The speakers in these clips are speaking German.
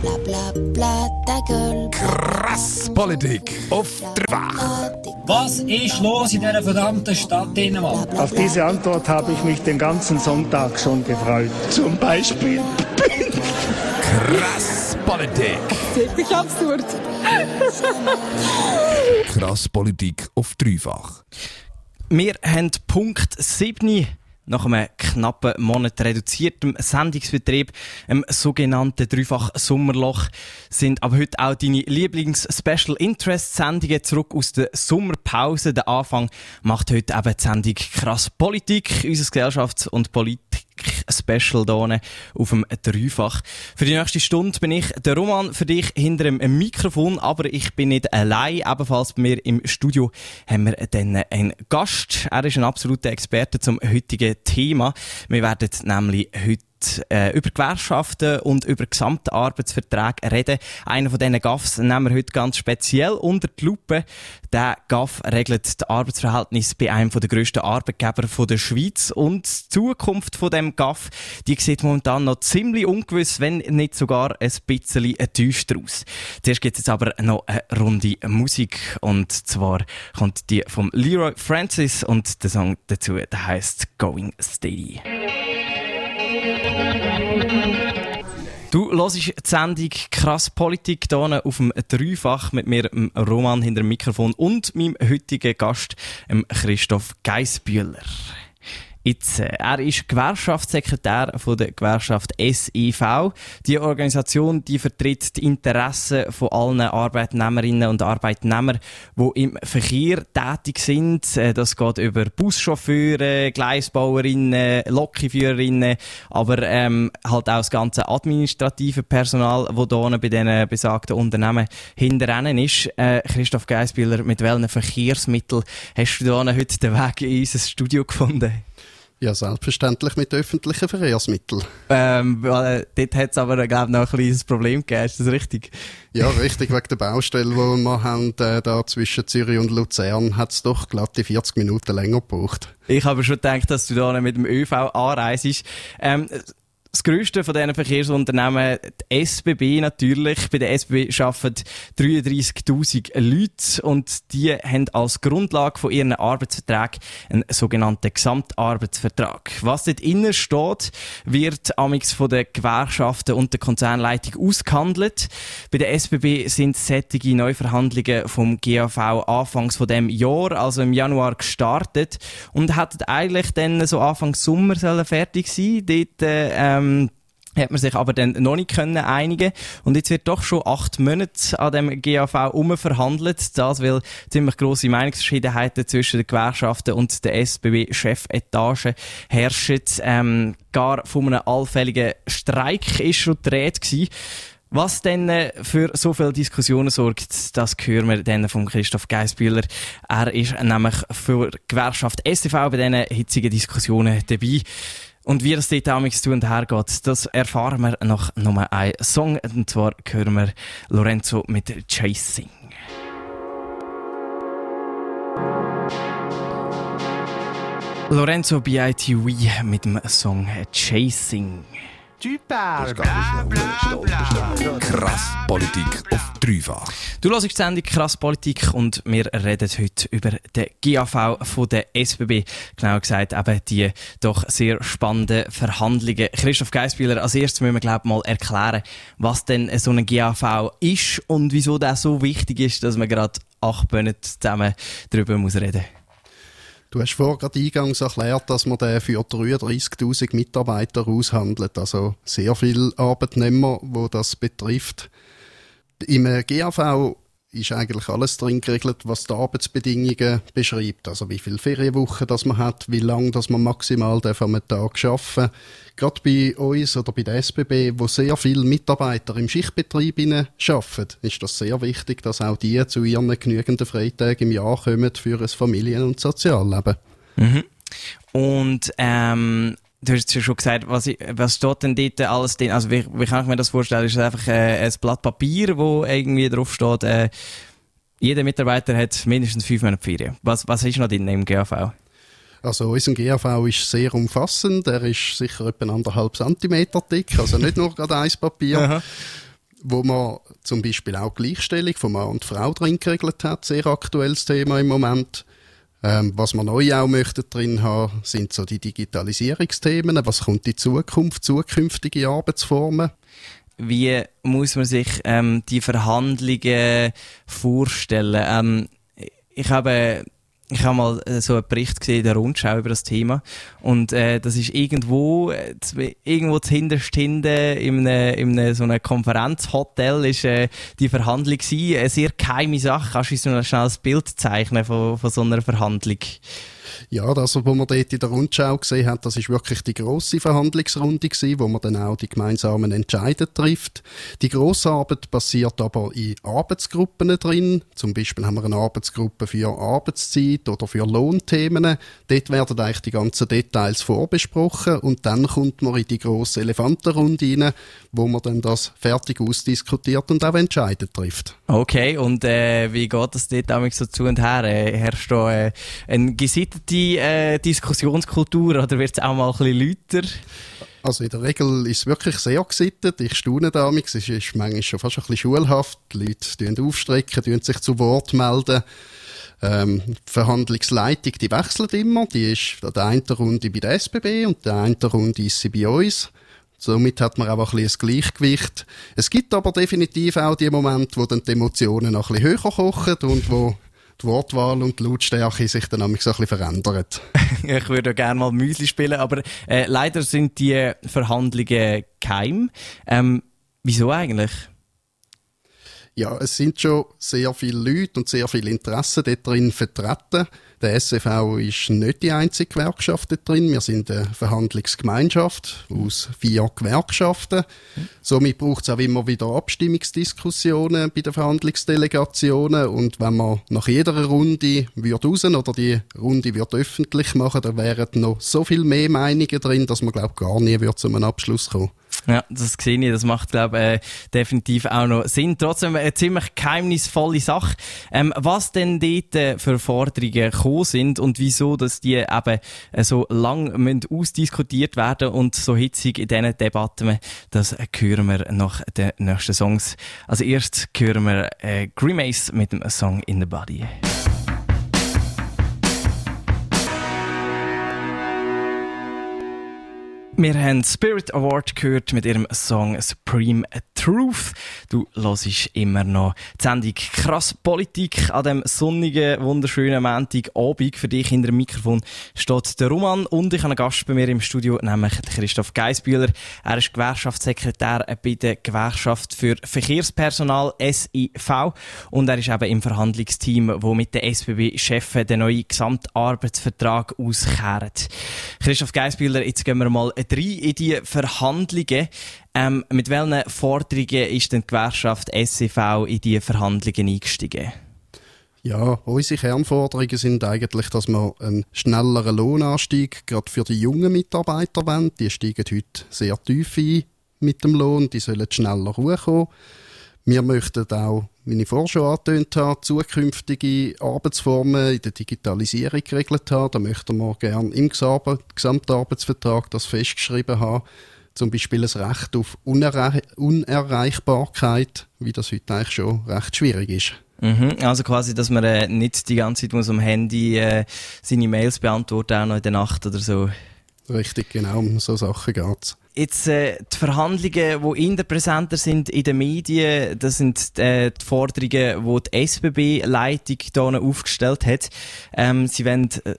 Bla bla bla, ta gueule. Krass Politik auf dreifach. Was ist los in dieser verdammten Stadt Dänemark? Auf diese Antwort habe ich mich den ganzen Sonntag schon gefreut. Zum Beispiel. Krass Politik. Wirklich absurd. Krass Politik auf dreifach. Wir haben Punkt 7 nach einem knappen Monat reduziertem Sendungsbetrieb, im sogenannten Dreifach Sommerloch, sind aber heute auch deine Lieblings-Special Interest-Sendungen zurück aus der Sommerpause. Der Anfang macht heute eben die Sendung Krass Politik, unser Gesellschafts- und Politik Special hier auf dem Dreifach. Für die nächste Stunde bin ich der Roman für dich hinter dem Mikrofon, aber ich bin nicht allein. Ebenfalls bei mir im Studio haben wir dann einen Gast. Er ist ein absoluter Experte zum heutigen Thema. Wir werden nämlich heute äh, über Gewerkschaften und über gesamte Arbeitsverträge reden. Einer von diesen GAFs nehmen wir heute ganz speziell unter die Lupe. Der GAF regelt das Arbeitsverhältnis bei einem der grössten Arbeitgeber der Schweiz und die Zukunft von dem GAF, die sieht momentan noch ziemlich ungewiss, wenn nicht sogar ein bisschen düster aus. Zuerst gibt es jetzt aber noch eine Runde Musik und zwar kommt die vom Leroy Francis und der Song dazu, der heißt Going Steady. Du hörst die Sendung Krass Politik hier auf dem Dreifach mit mir, Roman hinter dem Mikrofon und meinem heutigen Gast, Christoph Geisbühler. Jetzt, äh, er ist Gewerkschaftssekretär von der Gewerkschaft SIV. Die Organisation, die vertritt die Interessen von allen Arbeitnehmerinnen und Arbeitnehmern, die im Verkehr tätig sind. Äh, das geht über Buschauffeure, Gleisbauerinnen, Lokführerinnen, aber ähm, halt auch das ganze administrative Personal, das hier bei diesen besagten Unternehmen hinterrennen ist. Äh, Christoph Geisbühler, mit welchen Verkehrsmitteln hast du heute den Weg in unser Studio gefunden? Ja, selbstverständlich mit öffentlichen Verkehrsmitteln. Ähm, weil, dort hat es aber, glaube noch ein kleines Problem gegeben, ist das richtig? Ja, richtig, wegen der Baustelle, die wir haben, äh, da zwischen Zürich und Luzern, hat es doch glatte 40 Minuten länger gebraucht. Ich habe schon gedacht, dass du da mit dem ÖV anreist. Ähm, das grösste von diesen Verkehrsunternehmen, die SBB natürlich. Bei der SBB arbeiten 33.000 Leute und die haben als Grundlage von ihren Arbeitsverträgen einen sogenannten Gesamtarbeitsvertrag. Was dort innen steht, wird amix von den Gewerkschaften und der Konzernleitung ausgehandelt. Bei der SBB sind sättige Neuverhandlungen vom GAV anfangs von dem Jahr, also im Januar gestartet und hätten eigentlich dann so Anfang Sommer fertig sein. Dort, äh, ähm, hat man sich aber dann noch nicht können einigen und jetzt wird doch schon acht Monate an dem GAV umverhandelt, das weil ziemlich große Meinungsverschiedenheiten zwischen den Gewerkschaften und der SBB-Chefetage herrschen. Ähm, gar von einem allfälligen Streik ist schon die Rede gewesen. Was denn äh, für so viele Diskussionen sorgt, das hören wir dann von Christoph Geisbühler. Er ist nämlich für die Gewerkschaft STV bei diesen hitzigen Diskussionen dabei. Und wie das dort damals zu und her geht, das erfahren wir nach Nummer einem Song. Und zwar hören wir Lorenzo mit Chasing. Lorenzo BITV mit dem Song Chasing. Tu parles, bla bla bla. Krass Politik auf dreifach. Du hörst die Sendung Krass Politik und wir reden heute über den GAV von der SBB. Genau gesagt eben die doch sehr spannenden Verhandlungen. Christoph Geisbühler, als erstes müssen wir glaube ich mal erklären, was denn so ein GAV ist und wieso das so wichtig ist, dass man gerade acht Monate zusammen darüber muss reden muss. Du hast vorher gerade eingangs erklärt, dass man den für 33.000 Mitarbeiter aushandelt. Also sehr viele Arbeitnehmer, wo das betrifft. Im GAV ist eigentlich alles drin geregelt, was die Arbeitsbedingungen beschreibt. Also wie viele Ferienwochen das man hat, wie lange das man maximal darf am Tag arbeiten Gerade bei uns oder bei der SBB, wo sehr viele Mitarbeiter im Schichtbetrieb arbeiten, ist das sehr wichtig, dass auch die zu ihren genügenden Freitagen im Jahr kommen für ein Familien- und Sozialleben. Mhm. Und ähm, Du hast ja schon gesagt, was, was steht denn dort alles drin? Also, wie, wie kann ich mir das vorstellen? Ist es einfach äh, ein Blatt Papier, wo irgendwie drauf steht, äh, jeder Mitarbeiter hat mindestens fünf Monate Ferien. Was, was ist noch drin im GAV? Also unser GAV ist sehr umfassend. Er ist sicher etwa anderthalb Zentimeter dick, also nicht nur gerade ein Papier. wo man zum Beispiel auch Gleichstellung von Mann und Frau drin geregelt hat, sehr aktuelles Thema im Moment. Ähm, was wir neu auch möchten drin haben, sind so die Digitalisierungsthemen. Was kommt in Zukunft, zukünftige Arbeitsformen? Wie muss man sich ähm, die Verhandlungen vorstellen? Ähm, ich habe ich habe mal äh, so einen Bericht gesehen der Rundschau über das Thema und äh, das ist irgendwo äh, irgendwo zuhinterst hinten in einem, in so einem Konferenzhotel ist äh, die Verhandlung gewesen. eine sehr geheime Sache. Kannst du uns noch schnell ein Bild zeichnen von, von so einer Verhandlung? Ja, das, was man dort in der Rundschau gesehen hat, das ist wirklich die grosse Verhandlungsrunde gewesen, wo man dann auch die gemeinsamen Entscheidungen trifft. Die grosse Arbeit passiert aber in Arbeitsgruppen drin. Zum Beispiel haben wir eine Arbeitsgruppe für Arbeitszeit oder für Lohnthemen. Dort werden eigentlich die ganzen Details vorbesprochen und dann kommt man in die grosse Elefantenrunde rein, wo man dann das fertig ausdiskutiert und auch Entscheidungen trifft. Okay, und äh, wie geht das dort so zu und her? Äh, herrscht da äh, ein gesittete äh, Diskussionskultur oder wird es auch mal ein bisschen lauter? Also in der Regel ist es wirklich sehr gesittet. Ich staune damals. Es ist manchmal schon fast ein bisschen schulhaft. Die Leute aufstrecken, tun sich zu Wort melden. Ähm, die Verhandlungsleitung, die wechselt immer. Die ist an der einen Runde bei der SBB und der einen Runde ist sie bei uns. Somit hat man auch ein bisschen ein Gleichgewicht. Es gibt aber definitiv auch die Momente, wo dann die Emotionen noch ein bisschen höher kochen und wo die Wortwahl und die Lautstärke sich dann nämlich so ein bisschen verändert. ich würde gerne mal Müsli spielen, aber äh, leider sind die Verhandlungen geheim. Ähm, wieso eigentlich? Ja, es sind schon sehr viele Leute und sehr viele Interessen dort drin vertreten. Der SFV ist nicht die einzige Gewerkschaft dort drin. Wir sind eine Verhandlungsgemeinschaft aus vier Gewerkschaften. Somit braucht es auch immer wieder Abstimmungsdiskussionen bei den Verhandlungsdelegationen. Und wenn man nach jeder Runde wird raus oder die Runde wird öffentlich machen, dann wären noch so viel mehr Meinungen drin, dass man, glaube gar nie wird zu einem Abschluss kommen. Ja, das sehe ich. Das macht, glaube ich, äh, definitiv auch noch Sinn. Trotzdem eine ziemlich geheimnisvolle Sache. Ähm, was denn dort äh, für Forderungen gekommen sind und wieso, dass die eben äh, so lang ausdiskutiert werden und so hitzig in diesen Debatten, das hören wir nach den nächsten Songs. Also erst hören wir äh, Grimace mit dem Song In the Body. Wir haben Spirit Award gehört mit ihrem Song Supreme Truth. Du hörst immer noch die Sendung Krass Politik an dem sonnigen, wunderschönen Montagabend. Für dich hinter dem Mikrofon steht der Roman und ich habe einen Gast bei mir im Studio, nämlich Christoph Geisbühler. Er ist Gewerkschaftssekretär bei der Gewerkschaft für Verkehrspersonal SIV und er ist eben im Verhandlungsteam, wo mit den SBB-Chefen den neuen Gesamtarbeitsvertrag auskehren. Christoph Geisbühler, jetzt gehen wir mal rein in die Verhandlungen. Ähm, mit welchen Forderungen ist denn die Gewerkschaft SCV in diese Verhandlungen eingestiegen? Ja, unsere Kernforderungen sind eigentlich, dass wir einen schnelleren Lohnanstieg gerade für die jungen Mitarbeiter wollen. Die steigen heute sehr tief ein mit dem Lohn, die sollen schneller hochkommen. Wir möchten auch, wie ich vorher schon angetönt habe, zukünftige Arbeitsformen in der Digitalisierung geregelt haben. Da möchten wir gerne im Gesamtarbeitsvertrag das festgeschrieben haben. Zum Beispiel ein Recht auf Unerre Unerreichbarkeit, wie das heute eigentlich schon recht schwierig ist. Mhm, also quasi, dass man äh, nicht die ganze Zeit muss am Handy äh, seine Mails beantworten, auch noch in der Nacht oder so. Richtig, genau, um so Sachen geht es. Jetzt äh, die Verhandlungen, die in präsenter sind in den Medien, das sind äh, die Forderungen, die die SBB-Leitung hier aufgestellt hat. Ähm, sie wollen äh,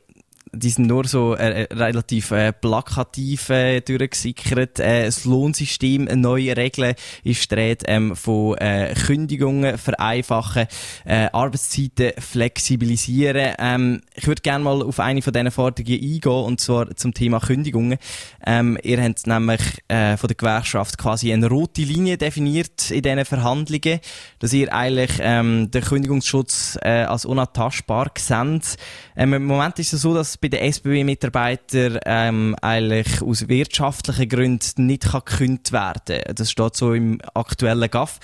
die sind nur so äh, äh, relativ äh, plakativ äh, durchgesickert. Äh, das Lohnsystem, neue Regeln ist dreht ähm, von äh, Kündigungen vereinfachen, äh, Arbeitszeiten flexibilisieren. Ähm, ich würde gerne mal auf eine von diesen Forderungen eingehen, und zwar zum Thema Kündigungen. Ähm, ihr habt nämlich äh, von der Gewerkschaft quasi eine rote Linie definiert in diesen Verhandlungen, dass ihr eigentlich ähm, den Kündigungsschutz äh, als unantastbar seht. Ähm, Im Moment ist es so, dass bei den SBB-Mitarbeitern ähm, eigentlich aus wirtschaftlichen Gründen nicht kann gekündigt werden Das steht so im aktuellen GAF.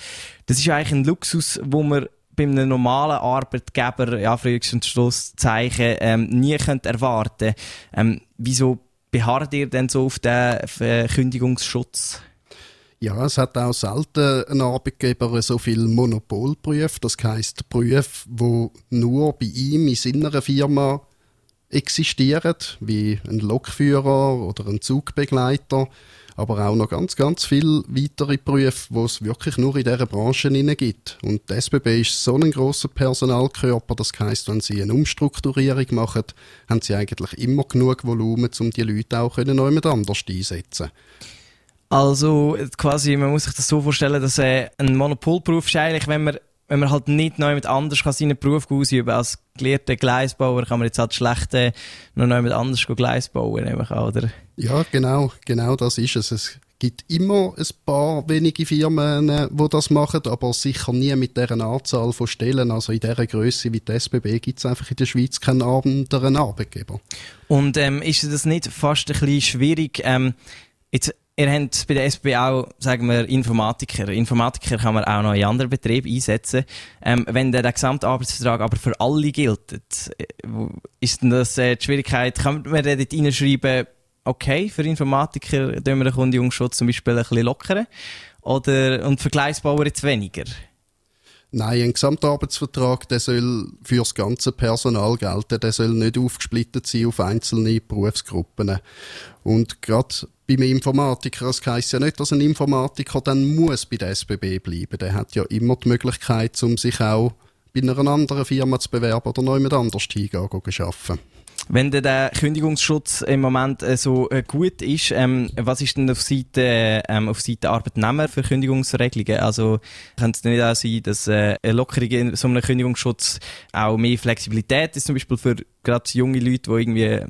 Das ist eigentlich ein Luxus, wo man bei einem normalen Arbeitgeber, ja, Frühs- und Schlusszeichen, ähm, nie könnt erwarten ähm, Wieso beharrt ihr denn so auf den Kündigungsschutz? Ja, es hat auch selten ein Arbeitgeber so viel Monopolprüfe, das heisst Berufe, wo nur bei ihm in seiner Firma existieren, wie ein Lokführer oder ein Zugbegleiter, aber auch noch ganz, ganz viele weitere Berufe, wo es wirklich nur in dieser Branche gibt. Und die SBB ist so ein grosser Personalkörper, das heisst, wenn sie eine Umstrukturierung machen, haben sie eigentlich immer genug Volumen, um die Leute auch jemand anders einsetzen Also quasi, man muss sich das so vorstellen, dass äh, ein Monopolberuf ist eigentlich, wenn man, wenn man halt nicht noch jemand anders kann seinen Beruf ausüben kann. Als gelehrter Gleisbauer kann man jetzt halt schlecht äh, noch jemand anders Gleis bauen, oder? Ja, genau, genau das ist es. Es gibt immer ein paar wenige Firmen, äh, die das machen, aber sicher nie mit dieser Anzahl von Stellen. Also in dieser Größe wie die SBB gibt es einfach in der Schweiz keinen anderen Arbeitgeber. Und ähm, ist das nicht fast ein bisschen schwierig? Ähm, jetzt Ihr habt bei der SB auch, sagen wir, Informatiker. Informatiker kann man auch noch in anderen Betrieben einsetzen. Ähm, wenn der, der Gesamtarbeitsvertrag aber für alle gilt, äh, ist denn das äh, die Schwierigkeit, kann man da dort reinschreiben, okay, für Informatiker tun wir den Kundenjungsschutz zum Beispiel ein bisschen lockern? Oder, und Gleisbauer jetzt weniger? Nein, ein Gesamtarbeitsvertrag, der soll für das ganze Personal gelten. Der soll nicht aufgesplittet sein auf einzelne Berufsgruppen. Und gerade beim Informatiker, das heisst ja nicht, dass ein Informatiker dann muss bei der SBB bleiben. Der hat ja immer die Möglichkeit, um sich auch bei einer anderen Firma zu bewerben oder noch jemand anders hingehen, arbeiten. Wenn der Kündigungsschutz im Moment äh, so äh, gut ist, ähm, was ist denn auf Seite, ähm, auf Seite Arbeitnehmer für Kündigungsregelungen? Also könnte es nicht auch sein, dass äh, eine Lockerung in so einem Kündigungsschutz auch mehr Flexibilität ist, zum Beispiel für gerade junge Leute, die irgendwie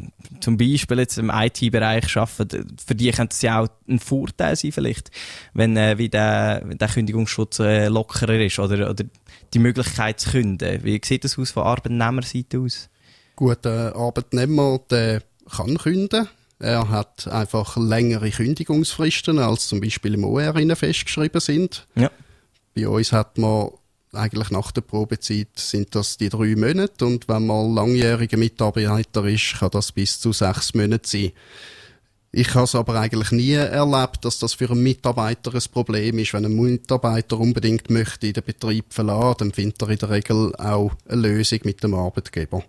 zum Beispiel jetzt im IT-Bereich arbeiten, für die könnte es ja auch ein Vorteil sein vielleicht, wenn äh, wie der, der Kündigungsschutz äh, lockerer ist oder, oder die Möglichkeit zu künden. Wie sieht das aus von Arbeitnehmerseite aus? Guter Arbeitnehmer, der kann künden. Er hat einfach längere Kündigungsfristen, als zum Beispiel im OR festgeschrieben sind. Ja. Bei uns hat man eigentlich nach der Probezeit sind das die drei Monate und wenn man langjähriger Mitarbeiter ist, kann das bis zu sechs Monate sein. Ich habe es aber eigentlich nie erlebt, dass das für einen Mitarbeiter ein Problem ist. Wenn ein Mitarbeiter unbedingt möchte in den Betrieb verlassen, dann findet er in der Regel auch eine Lösung mit dem Arbeitgeber.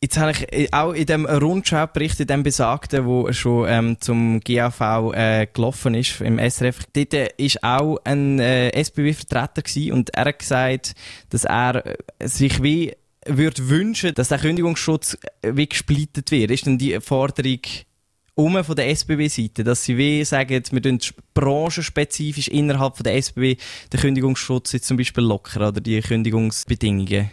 Jetzt habe ich äh, auch in dem Rundschau-Bericht, in dem besagten, wo schon ähm, zum GAV äh, gelaufen ist, im SRF, dort äh, ist auch ein äh, SBW-Vertreter und er hat gesagt, dass er äh, sich wie würde wünschen, dass der Kündigungsschutz wie gesplittet wird. Ist denn die Forderung um von der SBB-Seite, dass sie wie sagen, wir tun branchenspezifisch innerhalb von der SBB den Kündigungsschutz jetzt zum Beispiel lockern oder die Kündigungsbedingungen?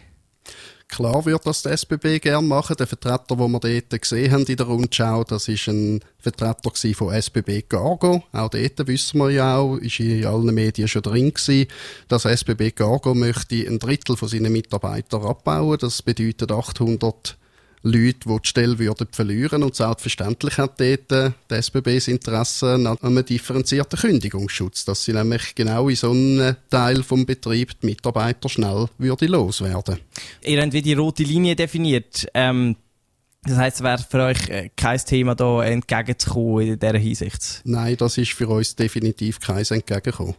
Klar wird das der SBB gerne machen. Der Vertreter, den wir dort gesehen haben in der Rundschau, das ist ein Vertreter von SBB Cargo. Auch dort wissen wir ja auch, ist in allen Medien schon drin gewesen, dass SBB Cargo möchte ein Drittel von seinen Mitarbeitern abbauen. Das bedeutet 800 Leute, die die Stelle würden verlieren Und selbstverständlich hat dort äh, die SBB das Interesse an einem differenzierten Kündigungsschutz, dass sie nämlich genau in so einem Teil vom Betrieb die Mitarbeiter schnell loswerden. Ihr habt wie die rote Linie definiert. Ähm das heisst, es wäre für euch äh, kein Thema, da entgegenzukommen in dieser Hinsicht? Nein, das ist für uns definitiv kein Entgegenkommen.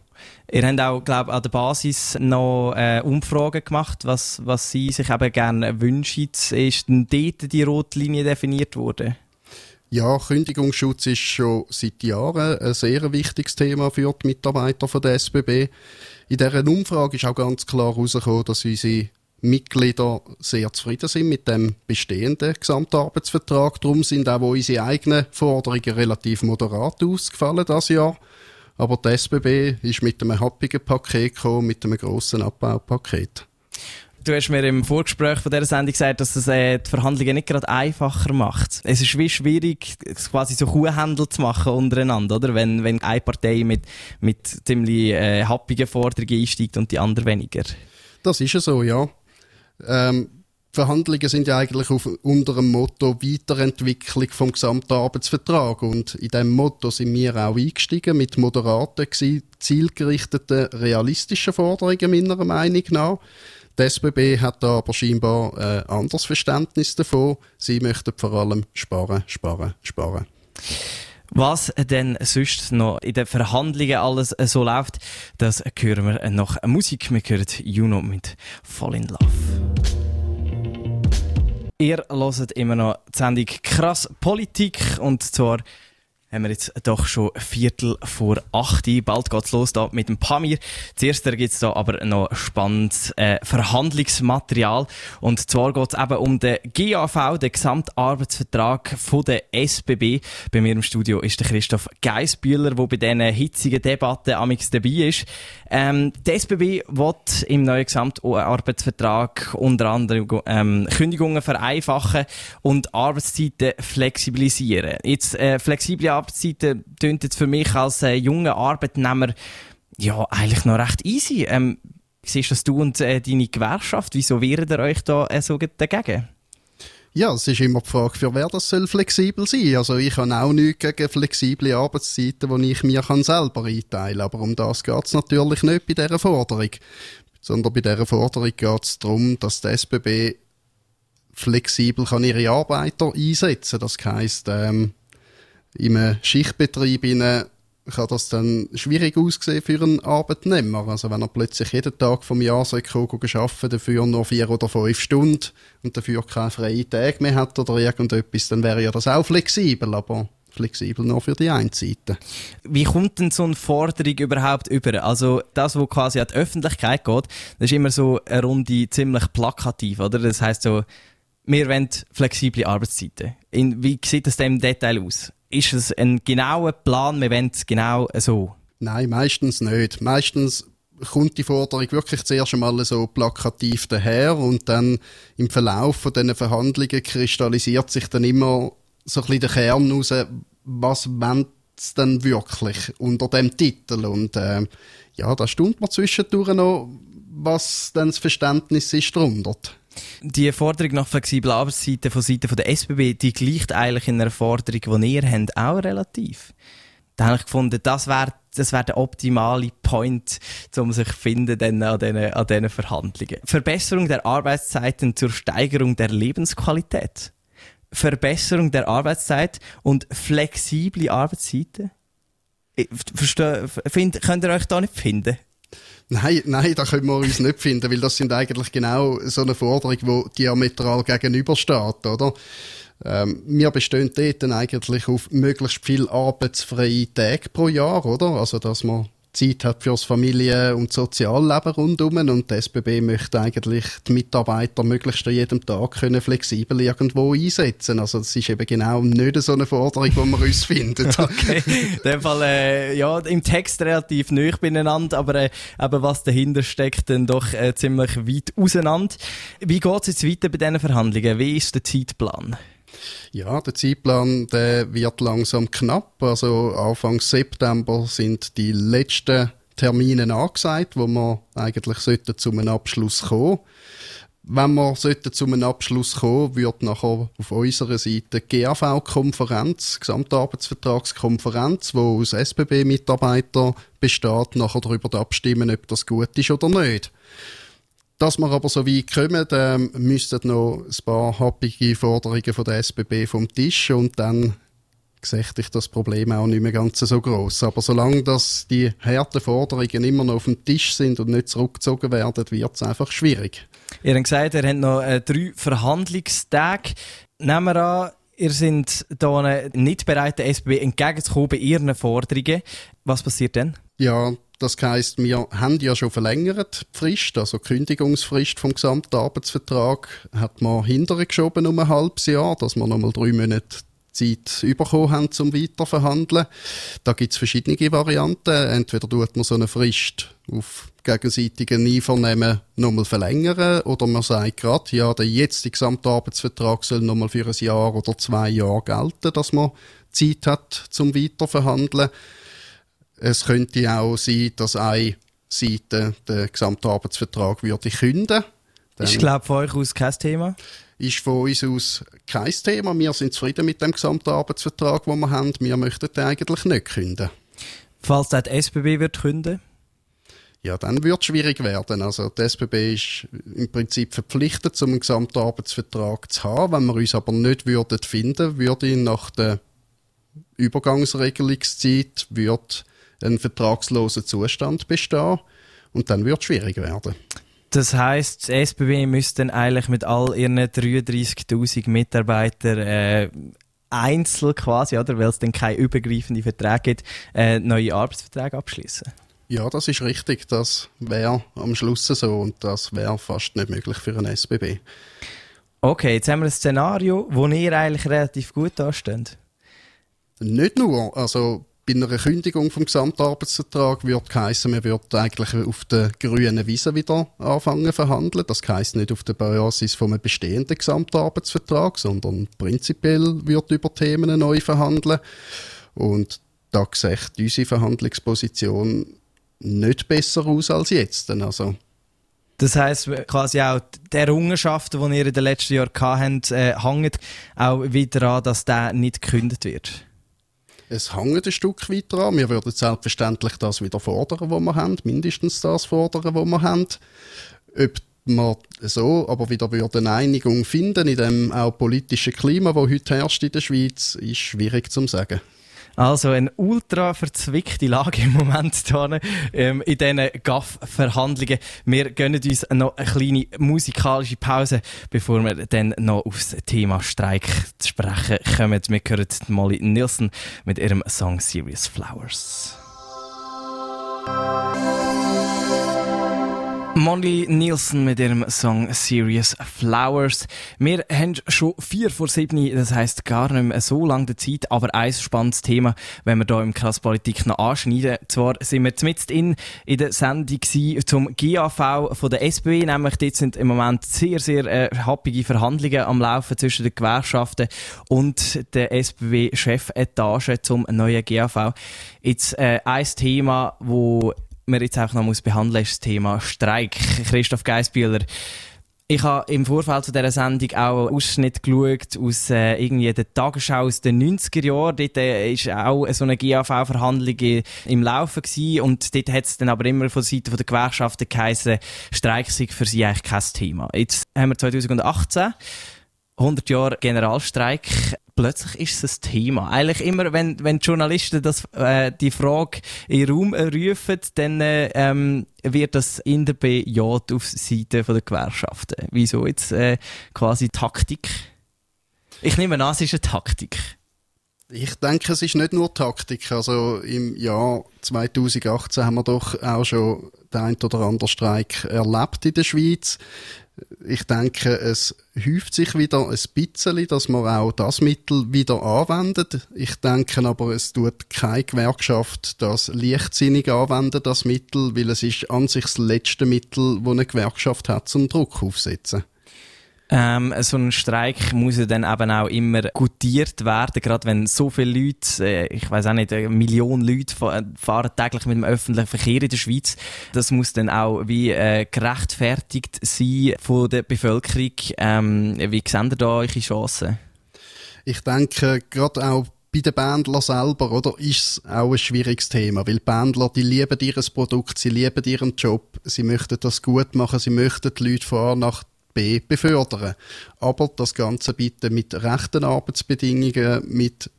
Ihr habt auch, glaube an der Basis noch äh, Umfragen gemacht, was, was Sie sich eben gerne wünschen. Ist denn dort die rote Linie definiert worden? Ja, Kündigungsschutz ist schon seit Jahren ein sehr wichtiges Thema für die Mitarbeiter von der SBB. In dieser Umfrage ist auch ganz klar herausgekommen, dass unsere Mitglieder sehr zufrieden sind mit dem bestehenden Gesamtarbeitsvertrag. Darum sind auch unsere eigenen Forderungen relativ moderat ausgefallen das Jahr. Aber die SBB ist mit einem happigen Paket gekommen, mit einem grossen Abbaupaket. Du hast mir im Vorgespräch von dieser Sendung gesagt, dass das äh, die Verhandlungen nicht gerade einfacher macht. Es ist wie schwierig, quasi so Kuhhändel zu machen untereinander, oder? Wenn, wenn eine Partei mit, mit ziemlich äh, happigen Forderungen einsteigt und die andere weniger. Das ist ja so, ja. Ähm, Verhandlungen sind ja eigentlich auf, unter dem Motto Weiterentwicklung vom Gesamtarbeitsvertrag und in dem Motto sind wir auch eingestiegen mit moderaten, zielgerichteten, realistischen Forderungen meiner Meinung nach. Die SBB hat da aber scheinbar ein äh, anderes Verständnis davon. Sie möchten vor allem sparen, sparen, sparen. Was denn sonst noch in den Verhandlungen alles so läuft, das hören wir nach Musik. Wir hören Juno mit Fall in Love. Ihr hört immer noch die Sendung Krass Politik und zwar haben wir jetzt doch schon Viertel vor acht. Bald geht's los da mit dem Pamir. Zuerst gibt es da aber noch spannendes äh, Verhandlungsmaterial. Und zwar geht's eben um den GAV, den Gesamtarbeitsvertrag von der SBB. Bei mir im Studio ist der Christoph Geisbühler, der bei diesen hitzigen Debatten amix dabei ist. Ähm, die SBB wird im neuen Gesamtarbeitsvertrag unter anderem ähm, Kündigungen vereinfachen und Arbeitszeiten flexibilisieren. Jetzt äh, flexible tönt jetzt für mich als äh, junger Arbeitnehmer ja eigentlich noch recht easy. Ähm, siehst das du und äh, deine Gewerkschaft? Wieso wehrt ihr euch da äh, so dagegen? Ja, es ist immer die Frage, für wer das soll flexibel sein. Also ich habe auch nichts gegen flexible Arbeitszeiten, die ich mir kann selber einteilen kann. Aber um das geht es natürlich nicht bei dieser Forderung. Sondern bei dieser Forderung geht es darum, dass die SBB flexibel kann ihre Arbeiter einsetzen kann. Das heisst, ähm, im Schichtbetrieb kann das dann schwierig aussehen für einen Arbeitnehmer. Also wenn er plötzlich jeden Tag vom Jahr soll arbeiten dafür nur vier oder fünf Stunden und dafür keine freien Tage mehr hat oder irgendetwas, dann wäre ja das auch flexibel, aber flexibel nur für die eine Seite. Wie kommt denn so eine Forderung überhaupt über? Also das, was quasi an die Öffentlichkeit geht, das ist immer so eine Runde ziemlich plakativ, oder? Das heißt so, wir wollen flexible Arbeitszeiten. In, wie sieht das denn im Detail aus? Ist es ein genauer Plan, wir wollen es genau so? Nein, meistens nicht. Meistens kommt die Forderung wirklich zuerst einmal so plakativ daher und dann im Verlauf von diesen Verhandlungen kristallisiert sich dann immer so ein bisschen der Kern raus, was wollen sie denn wirklich unter dem Titel und äh, ja, da stund man zwischendurch noch, was dann das Verständnis ist darunter. Die Forderung nach flexiblen Arbeitszeiten von Seiten der SBB, die gleicht eigentlich in einer Forderung, die ihr habt, auch relativ. Da habe ich gefunden, das wäre das wäre der optimale Point, um sich finden an diesen, an diesen Verhandlungen. Verbesserung der Arbeitszeiten zur Steigerung der Lebensqualität. Verbesserung der Arbeitszeit und flexible Arbeitszeiten. Verstehe, find, könnt ihr euch da nicht finden? Nein, nein, da können wir uns nicht finden, weil das sind eigentlich genau so eine Forderung, die diametral gegenübersteht, oder? Ähm, wir bestehen dort eigentlich auf möglichst viel arbeitsfreie Tage pro Jahr, oder? Also, dass man Zeit hat fürs Familie- und Sozialleben rundum und die SBB möchte eigentlich die Mitarbeiter möglichst an jedem Tag können flexibel irgendwo einsetzen. Also das ist eben genau nicht so eine Forderung, die wir uns finden. okay, in dem Fall äh, ja im Text relativ neu beieinander, aber äh, eben was dahinter steckt, dann doch äh, ziemlich weit auseinander. Wie geht es jetzt weiter bei diesen Verhandlungen? Wie ist der Zeitplan? Ja, der Zeitplan der wird langsam knapp. Also Anfang September sind die letzten Termine angesagt, wo wir eigentlich sollten zu einem Abschluss kommen. Wenn wir sollten zu einem Abschluss kommen, wird nachher auf unserer Seite GAV-Konferenz, Gesamtarbeitsvertragskonferenz, wo aus SBB-Mitarbeitern besteht, nachher darüber abstimmen, ob das gut ist oder nicht. Dass wir aber so weit kommen, ähm, müssten noch ein paar happige Forderungen von der SBB vom Tisch und dann sehe ich das Problem auch nicht mehr ganz so groß. Aber solange dass die harten Forderungen immer noch auf dem Tisch sind und nicht zurückgezogen werden, wird es einfach schwierig. Ihr habt gesagt, ihr habt noch äh, drei Verhandlungstage. Nehmen wir an, ihr seid hier nicht bereit, der SBB entgegenzukommen bei ihren Forderungen. Was passiert dann? Ja, das heisst, wir haben ja schon verlängert die Frist, also die Kündigungsfrist vom Gesamtarbeitsvertrag hat man hintergeschoben um ein halbes Jahr, dass wir nochmal drei Monate Zeit bekommen haben, zum weiterverhandeln. Da gibt es verschiedene Varianten. Entweder tut man so eine Frist auf gegenseitigen Einvernehmen nochmal verlängern oder man sagt gerade, ja, der jetzige Gesamtarbeitsvertrag soll nochmal für ein Jahr oder zwei Jahre gelten, dass man Zeit hat zum Weiterverhandeln. Es könnte auch sein, dass eine Seite den Gesamtarbeitsvertrag würde künden. Dann ist, glaube von euch aus kein Thema? Ist von uns aus kein Thema. Wir sind zufrieden mit dem Gesamtarbeitsvertrag, den wir haben. Wir möchten den eigentlich nicht künden. Falls der SBB wird künden? Ja, dann wird es schwierig werden. Also die SBB ist im Prinzip verpflichtet, zum Gesamtarbeitsvertrag zu haben. Wenn wir uns aber nicht würden finden, würde nach der Übergangsregelungszeit wird ein vertragsloser Zustand bestehen und dann wird es schwierig werden. Das heisst, die SBB müsste dann eigentlich mit all ihren 33.000 Mitarbeitern äh, einzeln quasi, oder, weil es dann keine übergreifenden Verträge gibt, äh, neue Arbeitsverträge abschließen. Ja, das ist richtig. Das wäre am Schluss so und das wäre fast nicht möglich für einen SBB. Okay, jetzt haben wir ein Szenario, wo ihr eigentlich relativ gut dasteht. Nicht nur, also bei einer Kündigung vom Gesamtarbeitsvertrag wird heißen, man wird eigentlich auf der grünen Wiese wieder anfangen verhandeln. Das heisst nicht auf der Basis einem bestehenden Gesamtarbeitsvertrag, sondern prinzipiell wird über Themen neu verhandeln. Und da sieht unsere Verhandlungsposition nicht besser aus als jetzt. Also das heisst, quasi auch die Errungenschaften, die ihr in den letzten Jahren hattet, äh, hängen auch wieder an, dass der nicht gekündigt wird. Es hängt ein Stück weiter an. Wir würden selbstverständlich das wieder fordern, was wir haben, mindestens das fordern, was wir haben. Ob wir so aber wieder eine Einigung finden in dem auch politischen Klima, das heute herrscht in der Schweiz, ist schwierig zu sagen. Also eine ultra verzwickte Lage im Moment hier, ähm, in diesen GAF-Verhandlungen. Wir gönnen uns noch eine kleine musikalische Pause, bevor wir dann noch aufs Thema Streik zu sprechen kommen. Wir hören Molly Nielsen mit ihrem Song Serious Flowers. Molly Nielsen mit ihrem Song Serious Flowers. Wir haben schon vier vor sieben, das heisst gar nicht mehr so lange Zeit, aber ein spannendes Thema, wenn wir hier im Krasspolitik noch anschneiden. Zwar sind wir mitten in, in der Sendung zum GAV von der SBW, nämlich dort sind im Moment sehr, sehr äh, happige Verhandlungen am Laufen zwischen den Gewerkschaften und der SBW-Chefetage zum neuen GAV. Jetzt äh, ein Thema, wo man jetzt auch noch behandeln muss, ist das Thema Streik. Christoph Geisbühler, ich habe im Vorfeld zu dieser Sendung auch einen Ausschnitt geschaut aus äh, irgendwie der Tagesschau aus den 90er Jahren. Dort äh, auch so eine GAV-Verhandlung im Laufen gewesen. und dort hat es dann aber immer von Seite der Gewerkschaften geheißen, Streik sei für sie eigentlich kein Thema. Jetzt haben wir 2018. 100 Jahre Generalstreik plötzlich ist es ein Thema. Eigentlich immer, wenn, wenn die Journalisten das, äh, die Frage in den Raum rufen, dann äh, ähm, wird das in der BJ auf Seite der Gewerkschaften. Wieso jetzt äh, quasi Taktik? Ich nehme an, es ist eine Taktik. Ich denke, es ist nicht nur Taktik. Also im Jahr 2018 haben wir doch auch schon den ein oder anderen Streik erlebt in der Schweiz ich denke, es häuft sich wieder ein bisschen, dass man auch das Mittel wieder anwendet. Ich denke aber, es tut keine Gewerkschaft das leichtsinnig anwenden, das Mittel, weil es ist an sich das letzte Mittel, das eine Gewerkschaft hat, zum Druck aufsetzen. Ähm, so ein Streik muss ja dann eben auch immer gutiert werden, gerade wenn so viele Leute, äh, ich weiß auch nicht, eine Million Leute fahren täglich mit dem öffentlichen Verkehr in der Schweiz. Das muss dann auch wie äh, gerechtfertigt sein von der Bevölkerung. Ähm, wie sehen ihr da eure Chancen? Ich denke, gerade auch bei den Bändlern selber, oder, ist es auch ein schwieriges Thema, weil die Bändler, die lieben ihr Produkt, sie lieben ihren Job, sie möchten das gut machen, sie möchten die Leute von nach B befördern. Aber das Ganze bitte mit rechten Arbeitsbedingungen, mit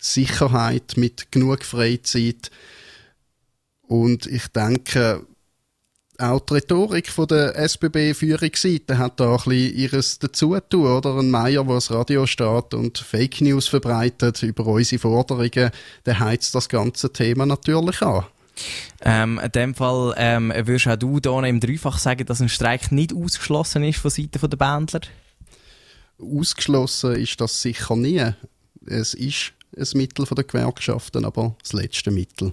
Sicherheit, mit genug Freizeit. Und ich denke, auch die Rhetorik von der SBB-Führungsseite hat da ein bisschen ihres dazu tun, oder? Ein Meier, der das Radio steht und Fake News verbreitet über unsere Forderungen, der heizt das ganze Thema natürlich an. Ähm, in dem Fall ähm, würdest auch du hier im Dreifach sagen, dass ein Streik nicht ausgeschlossen ist von Seiten der Bändler? Ausgeschlossen ist das sicher nie. Es ist ein Mittel der Gewerkschaften, aber das letzte Mittel.